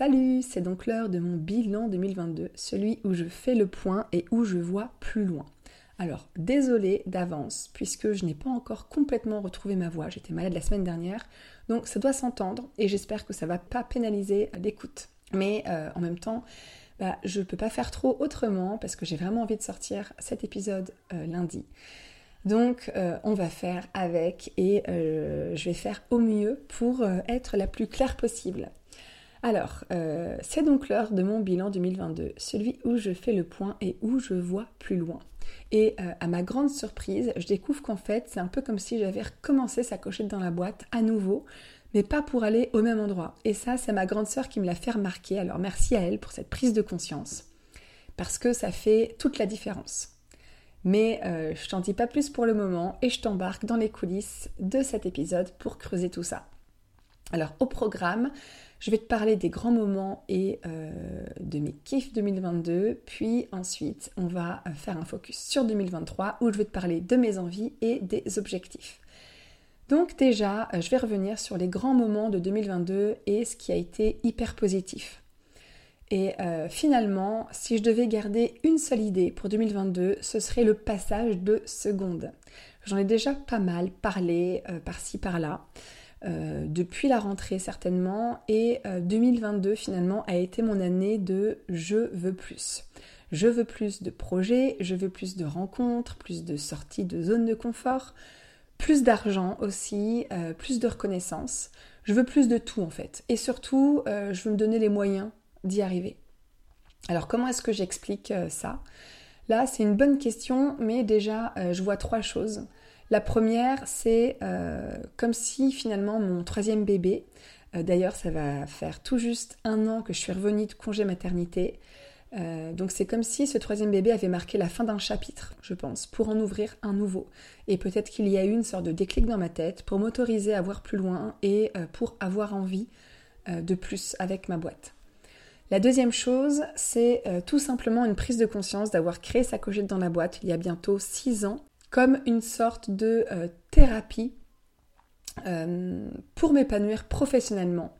Salut, c'est donc l'heure de mon bilan 2022, celui où je fais le point et où je vois plus loin. Alors, désolé d'avance, puisque je n'ai pas encore complètement retrouvé ma voix, j'étais malade la semaine dernière, donc ça doit s'entendre et j'espère que ça va pas pénaliser l'écoute. Mais euh, en même temps, bah, je peux pas faire trop autrement parce que j'ai vraiment envie de sortir cet épisode euh, lundi. Donc euh, on va faire avec et je vais faire au mieux pour être la plus claire possible. Alors, euh, c'est donc l'heure de mon bilan 2022, celui où je fais le point et où je vois plus loin. Et euh, à ma grande surprise, je découvre qu'en fait, c'est un peu comme si j'avais recommencé sa cochette dans la boîte à nouveau, mais pas pour aller au même endroit. Et ça, c'est ma grande sœur qui me l'a fait remarquer. Alors merci à elle pour cette prise de conscience, parce que ça fait toute la différence. Mais euh, je t'en dis pas plus pour le moment et je t'embarque dans les coulisses de cet épisode pour creuser tout ça. Alors au programme, je vais te parler des grands moments et euh, de mes kiffs 2022, puis ensuite on va euh, faire un focus sur 2023 où je vais te parler de mes envies et des objectifs. Donc déjà, euh, je vais revenir sur les grands moments de 2022 et ce qui a été hyper positif. Et finalement, si je devais garder une seule idée pour 2022, ce serait le passage de seconde. J'en ai déjà pas mal parlé par-ci par-là. Euh, depuis la rentrée certainement et 2022 euh, finalement a été mon année de je veux plus. Je veux plus de projets, je veux plus de rencontres, plus de sorties de zone de confort, plus d'argent aussi, euh, plus de reconnaissance. Je veux plus de tout en fait. Et surtout, je veux me donner les moyens d'y arriver. Alors comment est-ce que j'explique ça? Là, c'est une bonne question, mais déjà, je vois trois choses. La première, c'est euh, comme si finalement mon troisième bébé, euh, d'ailleurs ça va faire tout juste un an que je suis revenue de congé maternité, euh, donc c'est comme si ce troisième bébé avait marqué la fin d'un chapitre, je pense, pour en ouvrir un nouveau. Et peut-être qu'il y a eu une sorte de déclic dans ma tête pour m'autoriser à voir plus loin et pour avoir envie de plus avec ma boîte. La deuxième chose, c'est tout simplement une prise de conscience d'avoir créé sa cogette dans la boîte il y a bientôt six ans comme une sorte de euh, thérapie euh, pour m'épanouir professionnellement.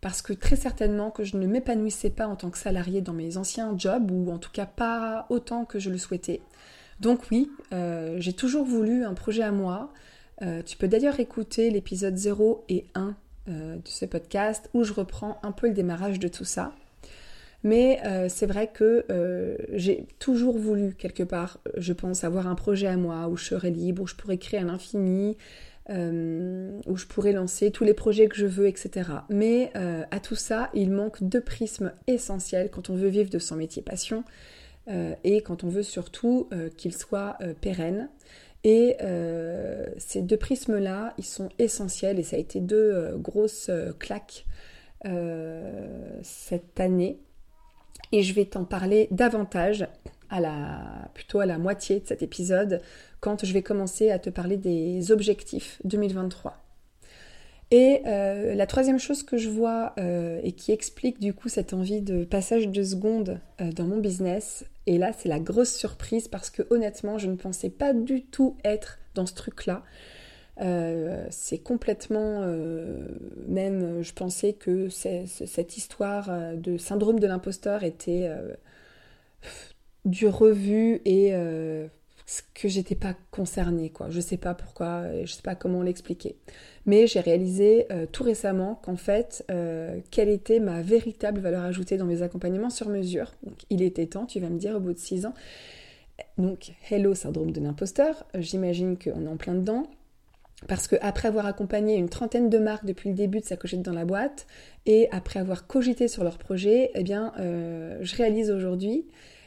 Parce que très certainement que je ne m'épanouissais pas en tant que salarié dans mes anciens jobs, ou en tout cas pas autant que je le souhaitais. Donc oui, euh, j'ai toujours voulu un projet à moi. tu peux d'ailleurs écouter l'épisode 0 et 1 de ce podcast où je reprends un peu le démarrage de tout ça. Mais euh, c'est vrai que euh, j'ai toujours voulu, quelque part, je pense, avoir un projet à moi où je serais libre, où je pourrais créer à l'infini, euh, où je pourrais lancer tous les projets que je veux, etc. Mais à tout ça, il manque deux prismes essentiels quand on veut vivre de son métier passion et quand on veut surtout qu'il soit pérenne. Et ces deux prismes-là, ils sont essentiels et ça a été deux grosses claques cette année et je vais t'en parler davantage à la, plutôt à la moitié de cet épisode quand je vais commencer à te parler des objectifs 2023. Et euh, la troisième chose que je vois euh, et qui explique du coup cette envie de passage de seconde euh, dans mon business, et là c'est la grosse surprise parce que honnêtement je ne pensais pas du tout être dans ce truc-là. Euh, c'est complètement, euh, même je pensais que cette histoire euh, de syndrome de l'imposteur était du revu et que j'étais pas concernée quoi. Je sais pas pourquoi, je sais pas comment l'expliquer. Mais j'ai réalisé tout récemment qu'en fait, quelle était ma véritable valeur ajoutée dans mes accompagnements sur mesure. Il était temps, tu vas me dire au bout de six ans. Donc hello syndrome de l'imposteur, j'imagine qu'on est en plein dedans. Parce qu'après avoir accompagné une trentaine de marques depuis le début de sa cochette dans la boîte, et après avoir cogité sur leur projet, eh bien, euh, je réalise aujourd'hui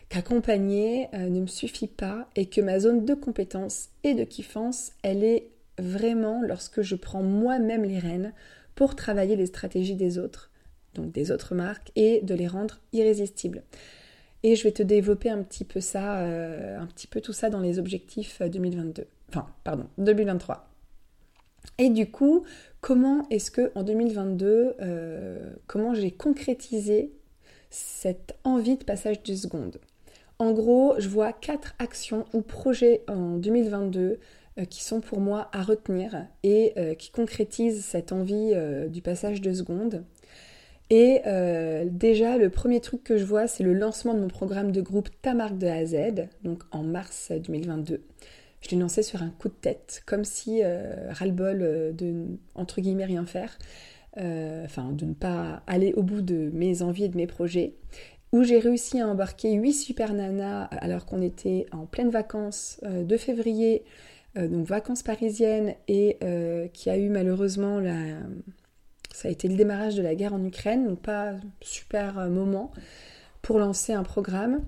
qu'accompagner euh, ne me suffit pas et que ma zone de compétence et de kiffance, elle est vraiment lorsque je prends moi-même les rênes pour travailler les stratégies des autres donc des autres marques, et de les rendre irrésistibles. Et je vais te développer un petit peu ça, euh, un petit peu tout ça dans les objectifs 2022. Enfin, pardon, 2023. Et du coup, comment est-ce que en 2022, euh, comment j'ai concrétisé cette envie de passage de seconde? En gros, je vois quatre actions ou projets en 2022 euh, qui sont pour moi à retenir et qui concrétisent cette envie du passage de seconde. Et euh, déjà, le premier truc que je vois, c'est le lancement de mon programme de groupe Ta marque de A à Z, donc en mars 2022. Je l'ai lancé sur un coup de tête, comme si euh, ras-le-bol euh, de, entre guillemets, rien faire, enfin, de ne pas aller au bout de mes envies et de mes projets, où j'ai réussi à embarquer 8 super nanas alors qu'on était en pleine vacances de février, donc vacances parisiennes, et qui a eu malheureusement la ça a été le démarrage de la guerre en Ukraine, donc pas super euh, moment pour lancer un programme.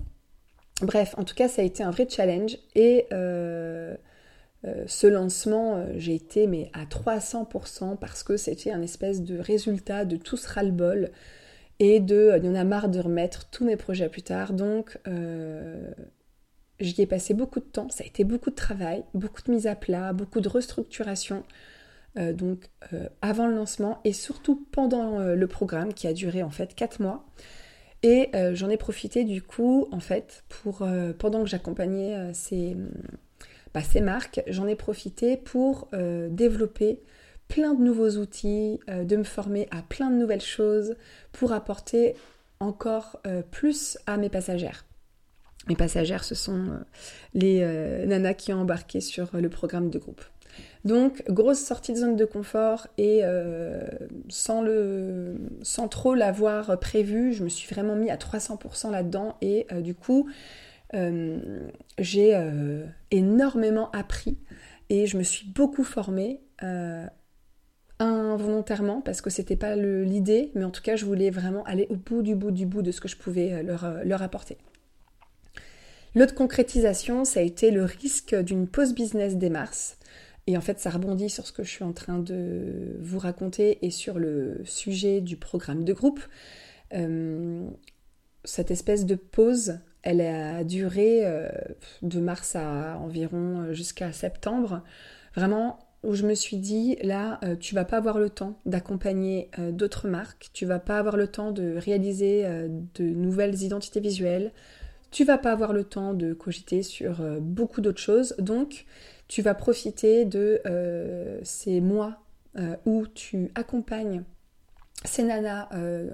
Bref, en tout cas, ça a été un vrai challenge et euh, euh, ce lancement, j'ai été mais à 300% parce que c'était un espèce de résultat de tout ce ras-le-bol et de il y en a marre de remettre tous mes projets plus tard. Donc j'y ai passé beaucoup de temps, ça a été beaucoup de travail, beaucoup de mise à plat, beaucoup de restructuration. Euh, donc euh, avant le lancement et surtout pendant euh, le programme qui a duré en fait 4 mois. Et j'en ai profité du coup en fait pour pendant que j'accompagnais ces, bah, ces, marques, j'en ai profité pour développer plein de nouveaux outils, de me former à plein de nouvelles choses pour apporter encore plus à mes passagères. Mes passagères, ce sont les nanas qui ont embarqué sur le programme de groupe. Donc, grosse sortie de zone de confort et euh, sans, trop l'avoir prévu, je me suis vraiment mis à 300% là-dedans et euh, du coup, euh, j'ai énormément appris et je me suis beaucoup formée involontairement parce que c'était pas l'idée, mais en tout cas, je voulais vraiment aller au bout du bout du bout de ce que je pouvais leur, leur apporter. L'autre concrétisation, ça a été le risque d'une pause business dès mars. Et en fait, ça rebondit sur ce que je suis en train de vous raconter et sur le sujet du programme de groupe. Euh, cette espèce de pause, elle a duré euh, de mars à environ euh, jusqu'à septembre. Vraiment, où je me suis dit, là, tu vas pas avoir le temps d'accompagner d'autres marques, tu vas pas avoir le temps de réaliser de nouvelles identités visuelles, tu vas pas avoir le temps de cogiter sur beaucoup d'autres choses. Donc, tu vas profiter de euh, ces mois euh, où tu accompagnes ces nanas euh,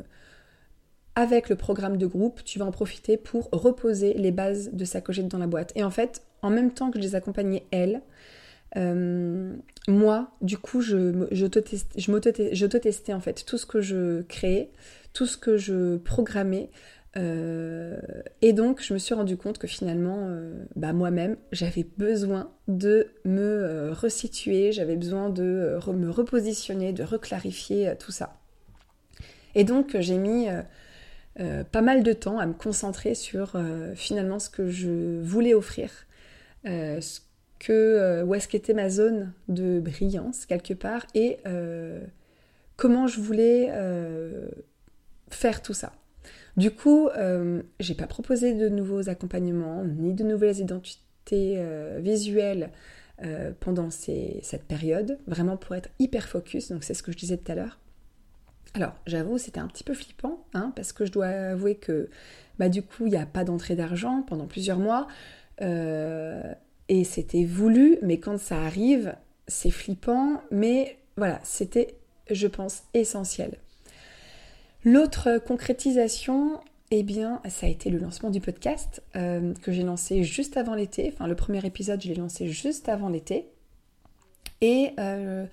avec le programme de groupe, tu vas en profiter pour reposer les bases de sa cogite dans la boîte. Et en fait, en même temps que je les accompagnais elles, moi, du coup, je, je, testais en fait tout ce que je créais, tout ce que je programmais euh, et donc, je me suis rendu compte que finalement, euh, bah, moi-même, j'avais besoin de me euh, resituer, j'avais besoin de me repositionner, de reclarifier tout ça. Et donc, j'ai mis pas mal de temps à me concentrer sur finalement ce que je voulais offrir, ce que, où est-ce qu'était ma zone de brillance quelque part, et comment je voulais faire tout ça. Du coup, euh, j'ai pas proposé de nouveaux accompagnements ni de nouvelles identités euh, visuelles euh, pendant cette période, vraiment pour être hyper focus. Donc c'est ce que je disais tout à l'heure. Alors j'avoue, c'était un petit peu flippant, hein, parce que je dois avouer que bah, du coup, il n'y a pas d'entrée d'argent pendant plusieurs mois. et c'était voulu, mais quand ça arrive, c'est flippant. Mais voilà, c'était, je pense, essentiel. L'autre concrétisation, eh bien, ça a été le lancement du podcast euh, que j'ai lancé juste avant l'été. Enfin, le premier épisode, je l'ai lancé juste avant l'été. Et euh,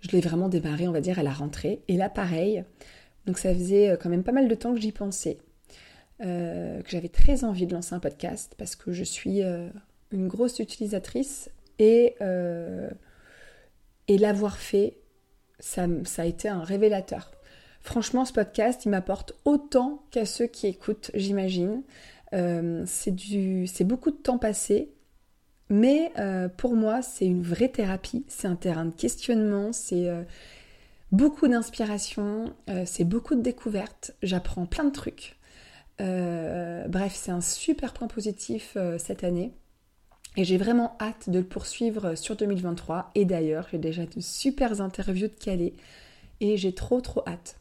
je l'ai vraiment démarré, on va dire, à la rentrée. Et là, pareil. Donc, ça faisait euh, quand même pas mal de temps que j'y pensais. que j'avais très envie de lancer un podcast parce que je suis une grosse utilisatrice et, l'avoir fait, ça a été un révélateur. Franchement, ce podcast, il m'apporte autant qu'à ceux qui écoutent, j'imagine. Euh, c'est beaucoup de temps passé, mais euh, pour moi, c'est une vraie thérapie. C'est un terrain de questionnement. C'est euh, beaucoup d'inspiration, c'est beaucoup de découvertes, j'apprends plein de trucs. bref, c'est un super point positif cette année. Et j'ai vraiment hâte de le poursuivre sur 2023. Et d'ailleurs, j'ai déjà de super interviews de Calais. Et j'ai trop trop hâte.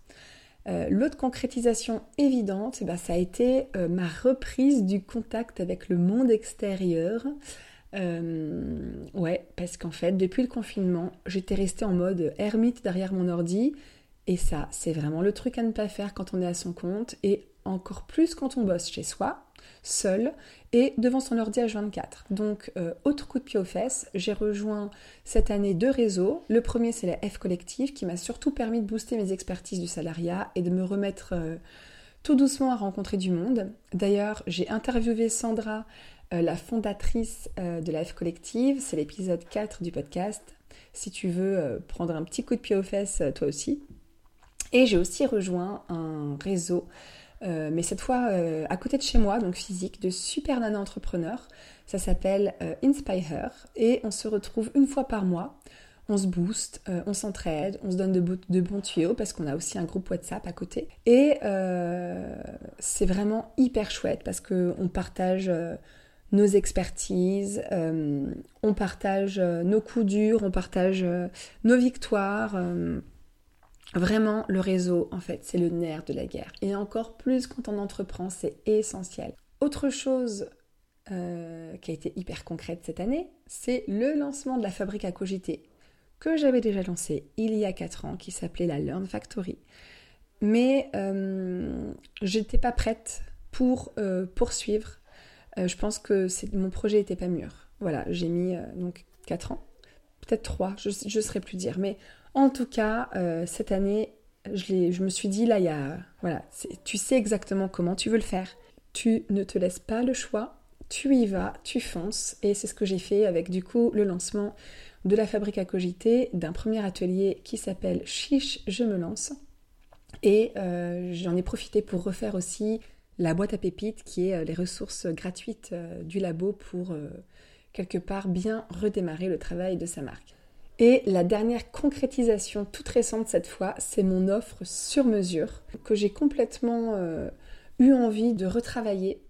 Euh, l'autre concrétisation évidente, eh ben, ça a été euh, ma reprise du contact avec le monde extérieur. Euh, ouais, parce qu'en fait, depuis le confinement, j'étais restée en mode ermite derrière mon ordi. Et ça, c'est vraiment le truc à ne pas faire quand on est à son compte. Et encore plus quand on bosse chez soi seul et devant son ordi H24. Donc, euh, autre coup de pied aux fesses, j'ai rejoint cette année deux réseaux. Le premier, c'est la F Collective qui m'a surtout permis de booster mes expertises du salariat et de me remettre euh, tout doucement à rencontrer du monde. D'ailleurs, j'ai interviewé Sandra, euh, la fondatrice de la F Collective. C'est l'épisode 4 du podcast. Si tu veux prendre un petit coup de pied aux fesses, toi aussi. Et j'ai aussi rejoint un réseau euh, mais cette fois euh, à côté de chez moi, donc physique, de super nana entrepreneurs. Ça s'appelle euh, Inspire et on se retrouve une fois par mois. On se booste, on s'entraide, on se donne de, de, bons tuyaux parce qu'on a aussi un groupe WhatsApp à côté. Et c'est vraiment hyper chouette parce qu'on partage nos expertises, on partage nos coups durs, on partage nos victoires. Vraiment, le réseau, en fait, c'est le nerf de la guerre. Et encore plus quand on entreprend, c'est essentiel. Autre chose euh, qui a été hyper concrète cette année, c'est le lancement de la fabrique à cogiter que j'avais déjà lancé il y a 4 ans, qui s'appelait la Learn Factory. Mais euh, j'étais pas prête pour euh, poursuivre. Euh, je pense que mon projet n'était pas mûr. Voilà, j'ai mis donc 4 ans, peut-être 3, je ne saurais plus dire. Mais en tout cas, euh, cette année, je, me suis dit, là, il y a, voilà, tu sais exactement comment tu veux le faire. Tu ne te laisses pas le choix, tu y vas, tu fonces. Et c'est ce que j'ai fait avec, du coup, le lancement de la fabrique à cogiter, d'un premier atelier qui s'appelle Chiche, je me lance. Et euh, j'en ai profité pour refaire aussi la boîte à pépites, qui est euh, les ressources gratuites du labo pour quelque part bien redémarrer le travail de sa marque. Et la dernière concrétisation toute récente cette fois, c'est mon offre sur mesure que j'ai complètement euh, eu envie de retravailler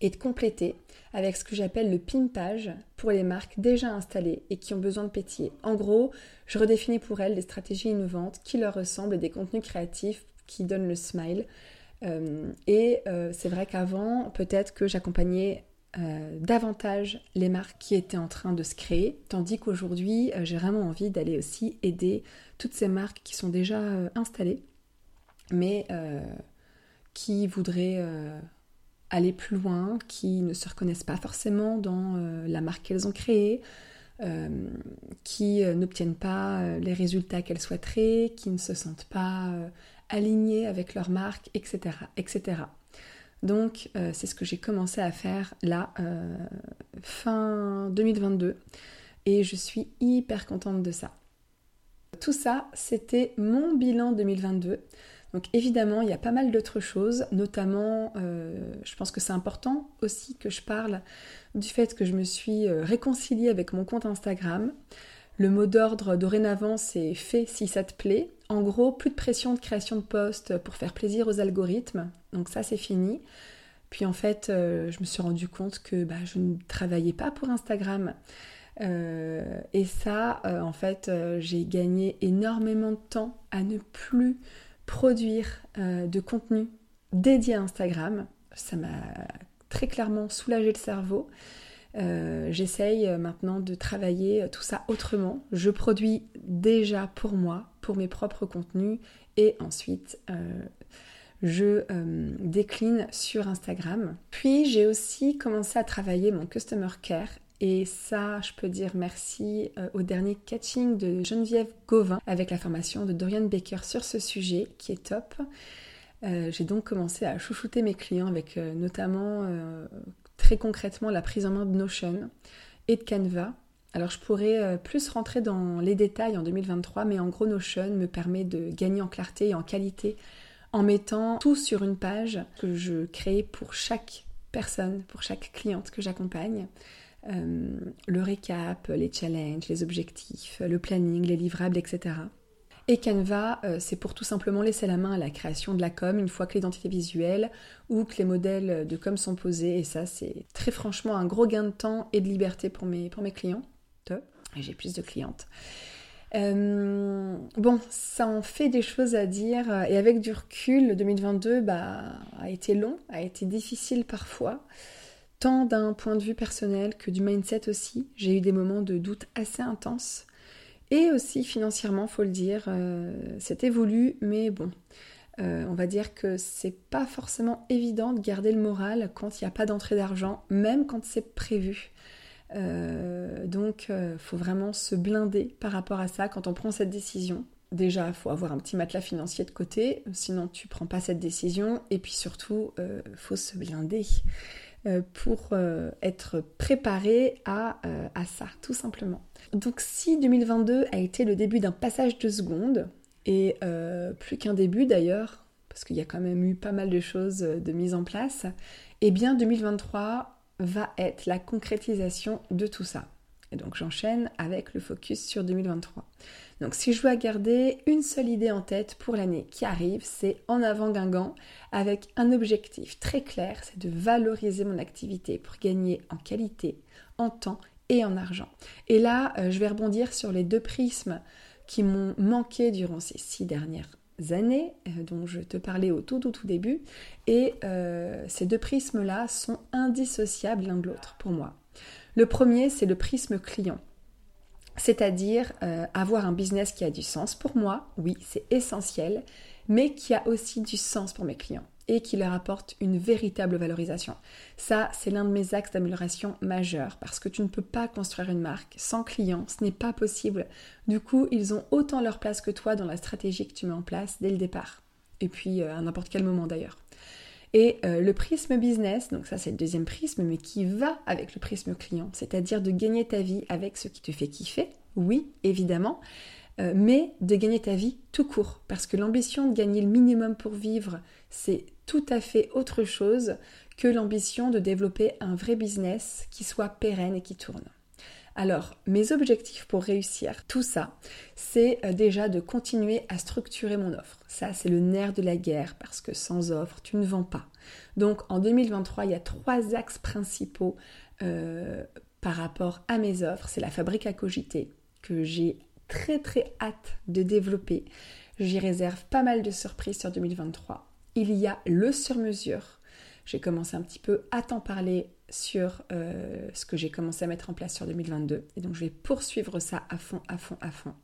et de compléter avec ce que j'appelle le pimpage pour les marques déjà installées et qui ont besoin de pétiller. En gros, je redéfinis pour elles des stratégies innovantes qui leur ressemblent et des contenus créatifs qui donnent le smile. Euh, et euh, c'est vrai qu'avant, peut-être que j'accompagnais euh, davantage les marques qui étaient en train de se créer, tandis qu'aujourd'hui euh, j'ai vraiment envie d'aller aussi aider toutes ces marques qui sont déjà euh, installées, mais qui voudraient aller plus loin, qui ne se reconnaissent pas forcément dans la marque qu'elles ont créée, qui n'obtiennent pas les résultats qu'elles souhaiteraient, qui ne se sentent pas alignées avec leur marque, etc. etc. Donc euh, c'est ce que j'ai commencé à faire là, euh, fin 2022, et je suis hyper contente de ça. Tout ça, c'était mon bilan 2022. Donc évidemment, il y a pas mal d'autres choses, notamment, euh, je pense que c'est important aussi que je parle du fait que je me suis réconciliée avec mon compte Instagram. Le mot d'ordre dorénavant, c'est fait si ça te plaît. En gros, plus de pression de création de posts pour faire plaisir aux algorithmes. Donc ça, c'est fini. Puis en fait, euh, je me suis rendu compte que bah, je ne travaillais pas pour Instagram. Euh, et ça, euh, en fait, j'ai gagné énormément de temps à ne plus produire de contenu dédié à Instagram. Ça m'a très clairement soulagé le cerveau. J'essaye maintenant de travailler tout ça autrement. Je produis déjà pour moi, pour mes propres contenus, et ensuite je euh, décline sur Instagram. Puis j'ai aussi commencé à travailler mon Customer Care et ça, je peux dire merci euh, au dernier catching de Geneviève Gauvin avec la formation de Dorian Baker sur ce sujet qui est top. Euh, j'ai donc commencé à chouchouter mes clients avec notamment très concrètement la prise en main de Notion et de Canva. Alors je pourrais plus rentrer dans les détails en 2023, mais en gros Notion me permet de gagner en clarté et en qualité en mettant tout sur une page que je crée pour chaque personne, pour chaque cliente que j'accompagne. Euh, le récap, les challenges, les objectifs, le planning, les livrables, etc. Et Canva, euh, c'est pour tout simplement laisser la main à la création de la com une fois que l'identité visuelle ou que les modèles de com sont posés. Et ça, c'est très franchement un gros gain de temps et de liberté pour mes, pour clients. Et j'ai plus de clientes. Euh, bon, ça en fait des choses à dire et avec du recul, le 2022 bah, a été long, a été difficile parfois, tant d'un point de vue personnel que du mindset aussi. J'ai eu des moments de doute assez intenses et aussi financièrement, faut le dire, euh, c'est évolué, mais bon, euh, on va dire que c'est pas forcément évident de garder le moral quand il n'y a pas d'entrée d'argent, même quand c'est prévu. Euh, donc, faut vraiment se blinder par rapport à ça quand on prend cette décision. Déjà, faut avoir un petit matelas financier de côté, sinon tu prends pas cette décision. Et puis surtout, faut se blinder pour être préparé à, à ça, tout simplement. Donc si 2022 a été le début d'un passage de seconde, et euh, plus qu'un début d'ailleurs, parce qu'il y a quand même eu pas mal de choses euh, de mise en place, eh bien 2023 va être la concrétisation de tout ça. Et donc j'enchaîne avec le focus sur 2023. Donc si je dois garder une seule idée en tête pour l'année qui arrive, c'est en avant Guingamp avec un objectif très clair, c'est de valoriser mon activité pour gagner en qualité, en temps et en argent. Et là, euh, je vais rebondir sur les deux prismes qui m'ont manqué durant ces six dernières années, euh, dont je te parlais au tout tout tout début. Et euh, ces deux prismes-là sont indissociables l'un de l'autre pour moi. Le premier, c'est le prisme client. C'est-à-dire avoir un business qui a du sens pour moi, oui, c'est essentiel, mais qui a aussi du sens pour mes clients et qui leur apporte une véritable valorisation. Ça, c'est l'un de mes axes d'amélioration majeurs parce que tu ne peux pas construire une marque sans clients, ce n'est pas possible. Du coup, ils ont autant leur place que toi dans la stratégie que tu mets en place dès le départ. Et puis euh, à n'importe quel moment d'ailleurs. Et euh, le prisme business, donc ça c'est le deuxième prisme, mais qui va avec le prisme client, c'est-à-dire de gagner ta vie avec ce qui te fait kiffer, oui, évidemment, euh, mais de gagner ta vie tout court. Parce que l'ambition de gagner le minimum pour vivre, c'est tout à fait autre chose que l'ambition de développer un vrai business qui soit pérenne et qui tourne. Alors, mes objectifs pour réussir tout ça, c'est euh, déjà de continuer à structurer mon offre. Ça, c'est le nerf de la guerre parce que sans offre, tu ne vends pas. Donc, en 2023, il y a trois axes principaux euh, par rapport à mes offres. C'est la fabrique à cogiter que j'ai très très hâte de développer. J'y réserve pas mal de surprises sur 2023. Il y a le sur-mesure. J'ai commencé un petit peu à t'en parler sur euh, ce que j'ai commencé à mettre en place sur 2022. Et donc je vais poursuivre ça à fond, à fond, à fond.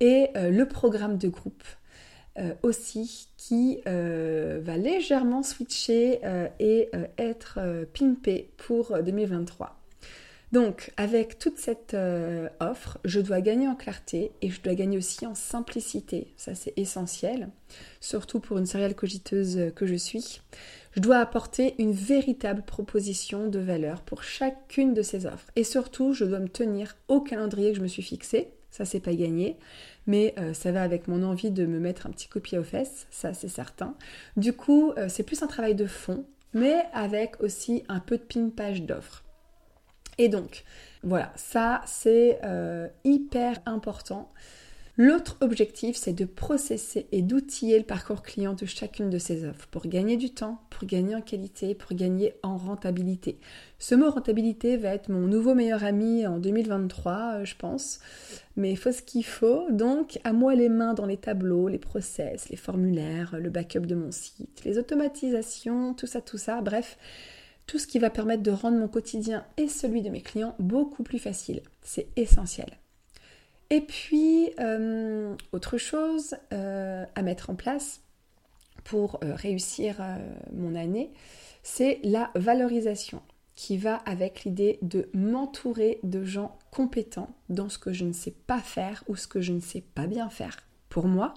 Et euh, le programme de groupe euh, aussi qui va légèrement switcher et être pimpé pour 2023. Donc, avec toute cette euh, offre, je dois gagner en clarté et je dois gagner aussi en simplicité. Ça, c'est essentiel, surtout pour une céréale cogiteuse que je suis. Je dois apporter une véritable proposition de valeur pour chacune de ces offres. Et surtout, je dois me tenir au calendrier que je me suis fixé. Ça, c'est pas gagné, mais euh, ça va avec mon envie de me mettre un petit copier aux fesses, ça, c'est certain. Du coup, euh, c'est plus un travail de fond, mais avec aussi un peu de pimpage d'offres. Et donc, voilà, ça c'est euh, hyper important. L'autre objectif, c'est de processer et d'outiller le parcours client de chacune de ces offres pour gagner du temps, pour gagner en qualité, pour gagner en rentabilité. Ce mot rentabilité va être mon nouveau meilleur ami en 2023, euh, je pense. Mais il faut ce qu'il faut. Donc, à moi les mains dans les tableaux, les process, les formulaires, le backup de mon site, les automatisations, tout ça, tout ça. Bref, tout ce qui va permettre de rendre mon quotidien et celui de mes clients beaucoup plus facile. C'est essentiel. Et puis, euh, autre chose euh, à mettre en place pour euh, réussir mon année, c'est la valorisation qui va avec l'idée de m'entourer de gens compétents dans ce que je ne sais pas faire ou ce que je ne sais pas bien faire pour moi,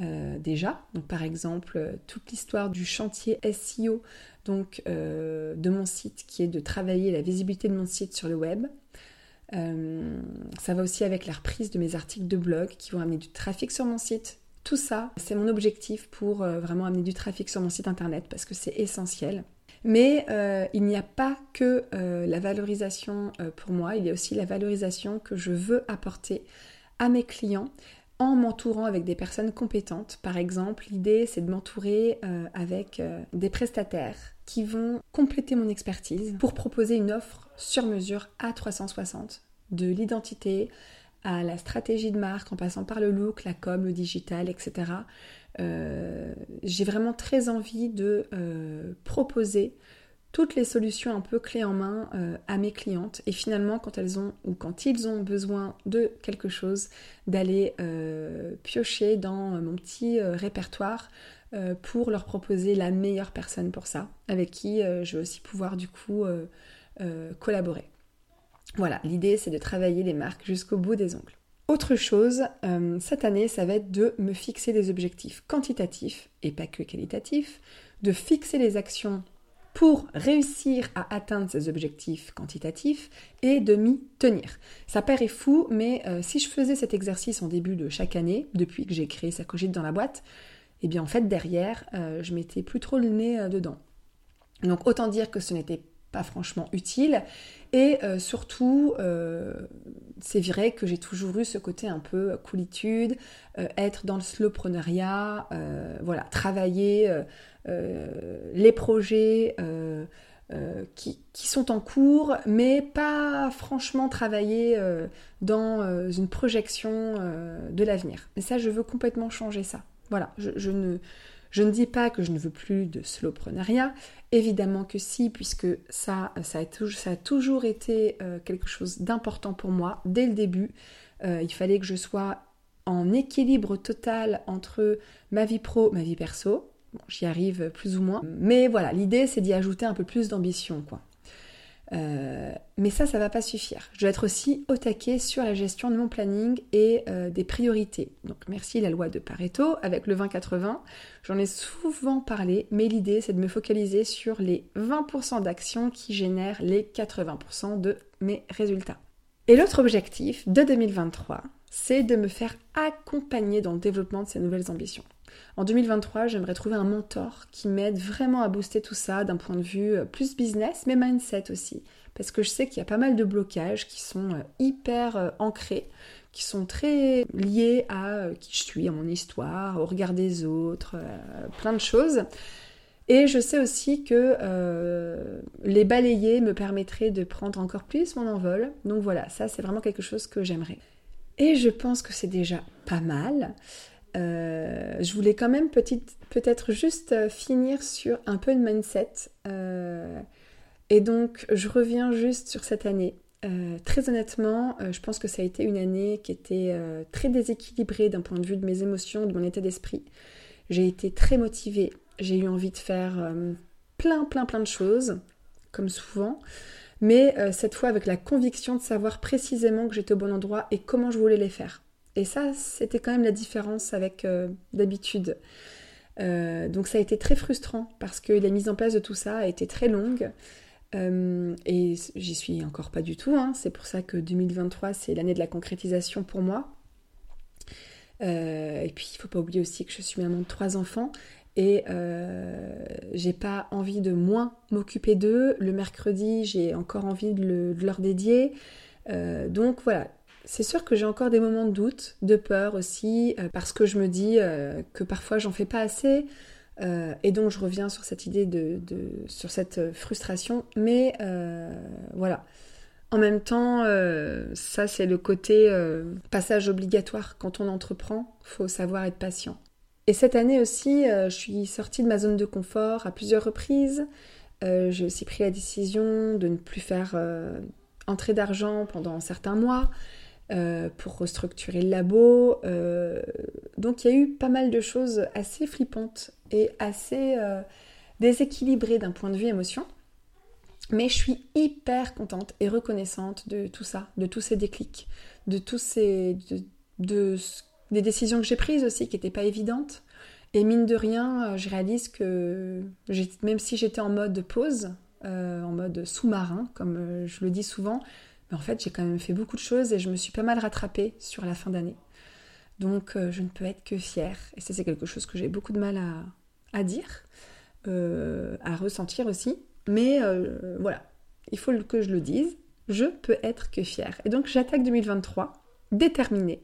déjà. Par exemple, toute l'histoire du chantier SEO donc, euh, de mon site qui est de travailler la visibilité de mon site sur le web. ça va aussi avec la reprise de mes articles de blog qui vont amener du trafic sur mon site. Tout ça, c'est mon objectif pour vraiment amener du trafic sur mon site internet parce que c'est essentiel. Mais il n'y a pas que la valorisation pour moi, il y a aussi la valorisation que je veux apporter à mes clients en m'entourant avec des personnes compétentes. Par exemple, l'idée c'est de m'entourer euh, avec euh, des prestataires qui vont compléter mon expertise pour proposer une offre sur mesure à 360 de l'identité à la stratégie de marque en passant par le look, la com, le digital, etc. Euh, j'ai vraiment très envie de proposer toutes les solutions un peu clés en main euh, à mes clientes et finalement quand elles ont ou quand ils ont besoin de quelque chose d'aller euh, piocher dans mon petit euh, pour leur proposer la meilleure personne pour ça avec qui je vais aussi pouvoir du coup collaborer. Voilà, l'idée c'est de travailler les marques jusqu'au bout des ongles. Autre chose, cette année, ça va être de me fixer des objectifs quantitatifs et pas que qualitatifs, de fixer les actions pour réussir à atteindre ces objectifs quantitatifs et de m'y tenir. Ça paraît fou, mais euh, si je faisais cet exercice en début de chaque année, depuis que j'ai créé sa cogite dans la boîte, eh bien en fait derrière, euh, je mettais plus trop le nez euh, dedans. Donc autant dire que ce n'était pas franchement utile. Et surtout, c'est vrai que j'ai toujours eu ce côté un peu coolitude, être dans le slowpreneuriat, voilà, travailler euh, les projets euh, euh, qui, sont en cours, mais pas franchement travailler dans une projection de l'avenir. Et ça, je veux complètement changer ça. Voilà, je, ne, dis pas que je ne veux plus de slowpreneuriat, évidemment que si, puisque ça, a, toujours, été quelque chose d'important pour moi dès le début. il fallait que je sois en équilibre total entre ma vie pro, ma vie perso. J'y arrive plus ou moins. Mais voilà, l'idée c'est d'y ajouter un peu plus d'ambition, quoi. Euh, mais ça, ça va pas suffire. Je dois être aussi au taquet sur la gestion de mon planning et euh, des priorités. Donc merci la loi de Pareto avec le 20-80. J'en ai souvent parlé, mais l'idée c'est de me focaliser sur les 20% d'actions qui génèrent les 80% de mes résultats. Et l'autre objectif de 2023, c'est de me faire accompagner dans le développement de ces nouvelles ambitions. En 2023, j'aimerais trouver un mentor qui m'aide vraiment à booster tout ça d'un point de vue euh, plus business, mais mindset aussi. Parce que je sais qu'il y a pas mal de blocages qui sont euh, hyper euh, ancrés, qui sont très liés à qui je suis, à mon histoire, au regard des autres, plein de choses. Et je sais aussi que les balayer me permettrait de prendre encore plus mon envol. Donc voilà, ça c'est vraiment quelque chose que j'aimerais. Et je pense que c'est déjà pas mal. Euh, je voulais quand même peut-être juste euh, finir sur un peu de mindset. Euh, et donc, je reviens juste sur cette année. très honnêtement, je pense que ça a été une année qui était très déséquilibrée d'un point de vue de mes émotions, de mon état d'esprit. J'ai été très motivée. J'ai eu envie de faire plein, plein, plein de choses, comme souvent. Mais cette fois avec la conviction de savoir précisément que j'étais au bon endroit et comment je voulais les faire. Et ça, c'était quand même la différence avec euh, d'habitude. Euh, donc ça a été très frustrant parce que la mise en place de tout ça a été très longue. Euh, et j'y suis encore pas du tout. Hein. C'est pour ça que 2023, c'est l'année de la concrétisation pour moi. et puis, il faut pas oublier aussi que je suis maman de trois enfants et j'ai pas envie de moins m'occuper d'eux. Le mercredi, j'ai encore envie de leur dédier. donc voilà, c'est sûr que j'ai encore des moments de doute, de peur aussi, euh, parce que je me dis euh, que parfois j'en fais pas assez, euh, et donc je reviens sur cette idée de, sur cette frustration. Mais voilà. En même temps, ça c'est le côté passage obligatoire quand on entreprend. Faut savoir être patient. Et cette année aussi, je suis sortie de ma zone de confort à plusieurs reprises. j'ai aussi pris la décision de ne plus faire entrer d'argent pendant certains mois. Euh, pour restructurer le labo. Euh, donc il y a eu pas mal de choses assez flippantes et assez euh, déséquilibrées d'un point de vue émotion. Mais je suis hyper contente et reconnaissante de tout ça, de tous ces déclics, de tous ces. De, des décisions que j'ai prises aussi qui n'étaient pas évidentes. Et mine de rien, je réalise que même si j'étais en mode pause, en mode sous-marin, comme je le dis souvent, en fait, j'ai quand même fait beaucoup de choses et je me suis pas mal rattrapée sur la fin d'année. Donc, euh, je ne peux être que fière. Et ça, c'est quelque chose que j'ai beaucoup de mal à, dire, euh, à ressentir aussi. Mais euh, voilà, il faut que je le dise. Je peux être que fière. Et donc, j'attaque 2023 déterminée.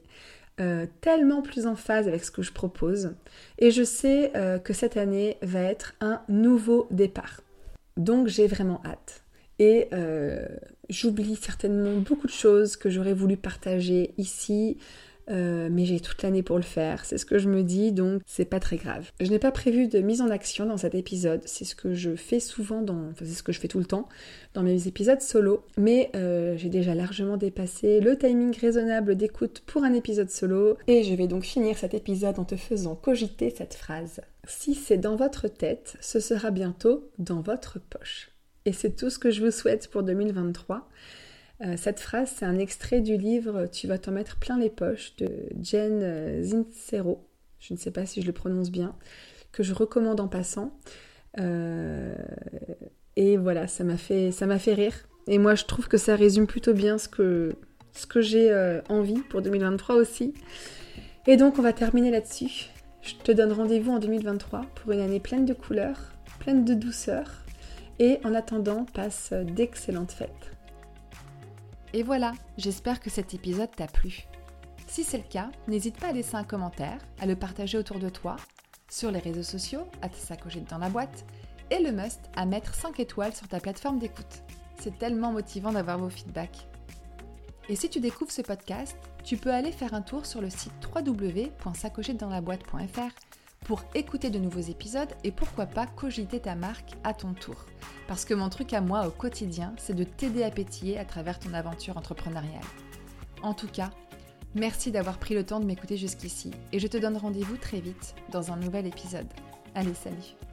tellement plus en phase avec ce que je propose. Et je sais que cette année va être un nouveau départ. Donc j'ai vraiment hâte. Et j'oublie certainement beaucoup de choses que j'aurais voulu partager ici, euh, mais j'ai toute l'année pour le faire, c'est ce que je me dis, donc c'est pas très grave. Je n'ai pas prévu de mise en action dans cet épisode, c'est ce que je fais souvent dans, enfin c'est ce que je fais tout le temps dans mes épisodes solo, mais euh, j'ai déjà largement dépassé le timing raisonnable d'écoute pour un épisode solo, et je vais donc finir cet épisode en te faisant cogiter cette phrase. Si c'est dans votre tête, ce sera bientôt dans votre poche. Et c'est tout ce que je vous souhaite pour 2023. Euh, cette phrase, c'est un extrait du livre Tu vas t'en mettre plein les poches de Jen euh, Zinsero. Je ne sais pas si je le prononce bien, que je recommande en passant. Euh, et voilà, ça m'a fait, fait rire. Et moi, je trouve que ça résume plutôt bien ce que, ce que j'ai envie pour 2023 aussi. Et donc, on va terminer là-dessus. Je te donne rendez-vous en 2023 pour une année pleine de couleurs, pleine de douceur. Et en attendant, passe d'excellentes fêtes. Et voilà, j'espère que cet épisode t'a plu. Si c'est le cas, n'hésite pas à laisser un commentaire, à le partager autour de toi, sur les réseaux sociaux, à te sacocher dans la boîte, et le must à mettre 5 étoiles sur ta plateforme d'écoute. C'est tellement motivant d'avoir vos feedbacks. Et si tu découvres ce podcast, tu peux aller faire un tour sur le site www.sacochetdansla-boîte.fr pour écouter de nouveaux épisodes et pourquoi pas cogiter ta marque à ton tour. Parce que mon truc à moi au quotidien, c'est de t'aider à pétiller à travers ton aventure entrepreneuriale. En tout cas, merci d'avoir pris le temps de m'écouter jusqu'ici et je te donne rendez-vous très vite dans un nouvel épisode. Allez, salut